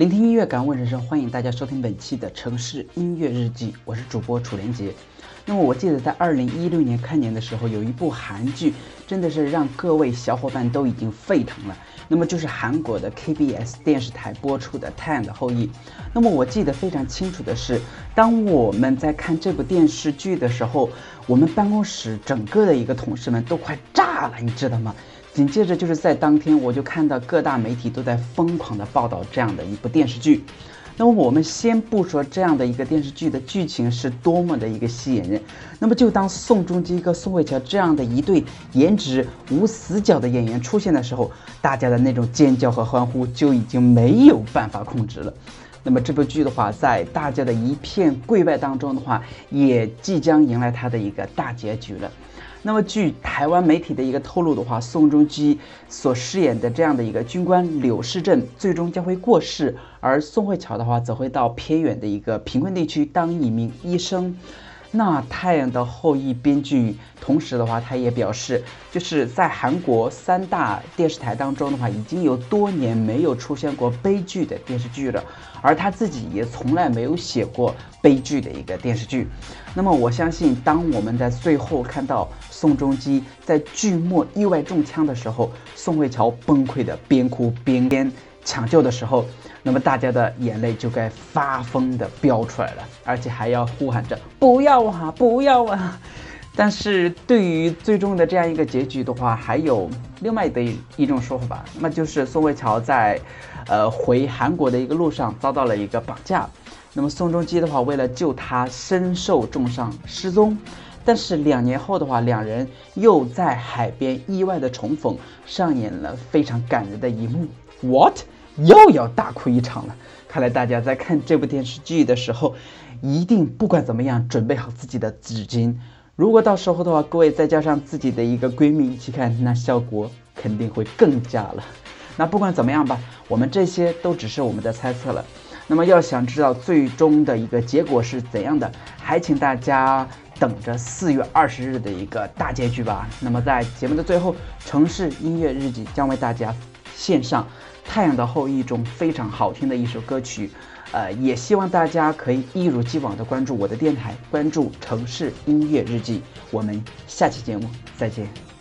聆听音乐，感悟人生，欢迎大家收听本期的城市音乐日记，我是主播楚连杰。那么我记得在二零一六年开年的时候，有一部韩剧，真的是让各位小伙伴都已经沸腾了。那么就是韩国的 KBS 电视台播出的《太阳的后裔》。那么我记得非常清楚的是，当我们在看这部电视剧的时候，我们办公室整个的一个同事们都快炸了，你知道吗？紧接着就是在当天，我就看到各大媒体都在疯狂的报道这样的一部电视剧。那么我们先不说这样的一个电视剧的剧情是多么的一个吸引人，那么就当宋仲基和宋慧乔这样的一对颜值无死角的演员出现的时候，大家的那种尖叫和欢呼就已经没有办法控制了。那么这部剧的话，在大家的一片跪拜当中的话，也即将迎来它的一个大结局了。那么，据台湾媒体的一个透露的话，宋仲基所饰演的这样的一个军官柳世镇，最终将会过世，而宋慧乔的话，则会到偏远的一个贫困地区当一名医生。那《太阳的后裔》编剧，同时的话，他也表示，就是在韩国三大电视台当中的话，已经有多年没有出现过悲剧的电视剧了，而他自己也从来没有写过悲剧的一个电视剧。那么，我相信，当我们在最后看到宋仲基在剧末意外中枪的时候，宋慧乔崩溃的边哭边边抢救的时候。那么大家的眼泪就该发疯的飙出来了，而且还要呼喊着不要啊，不要啊！但是对于最终的这样一个结局的话，还有另外的一种说法吧，那就是宋慧乔在，呃，回韩国的一个路上遭到了一个绑架，那么宋仲基的话为了救她身受重伤失踪，但是两年后的话，两人又在海边意外的重逢，上演了非常感人的一幕。What？又要大哭一场了，看来大家在看这部电视剧的时候，一定不管怎么样准备好自己的纸巾。如果到时候的话，各位再加上自己的一个闺蜜一起看，那效果肯定会更佳了。那不管怎么样吧，我们这些都只是我们的猜测了。那么要想知道最终的一个结果是怎样的，还请大家等着四月二十日的一个大结局吧。那么在节目的最后，城市音乐日记将为大家献上。《太阳的后裔》中非常好听的一首歌曲，呃，也希望大家可以一如既往的关注我的电台，关注城市音乐日记。我们下期节目再见。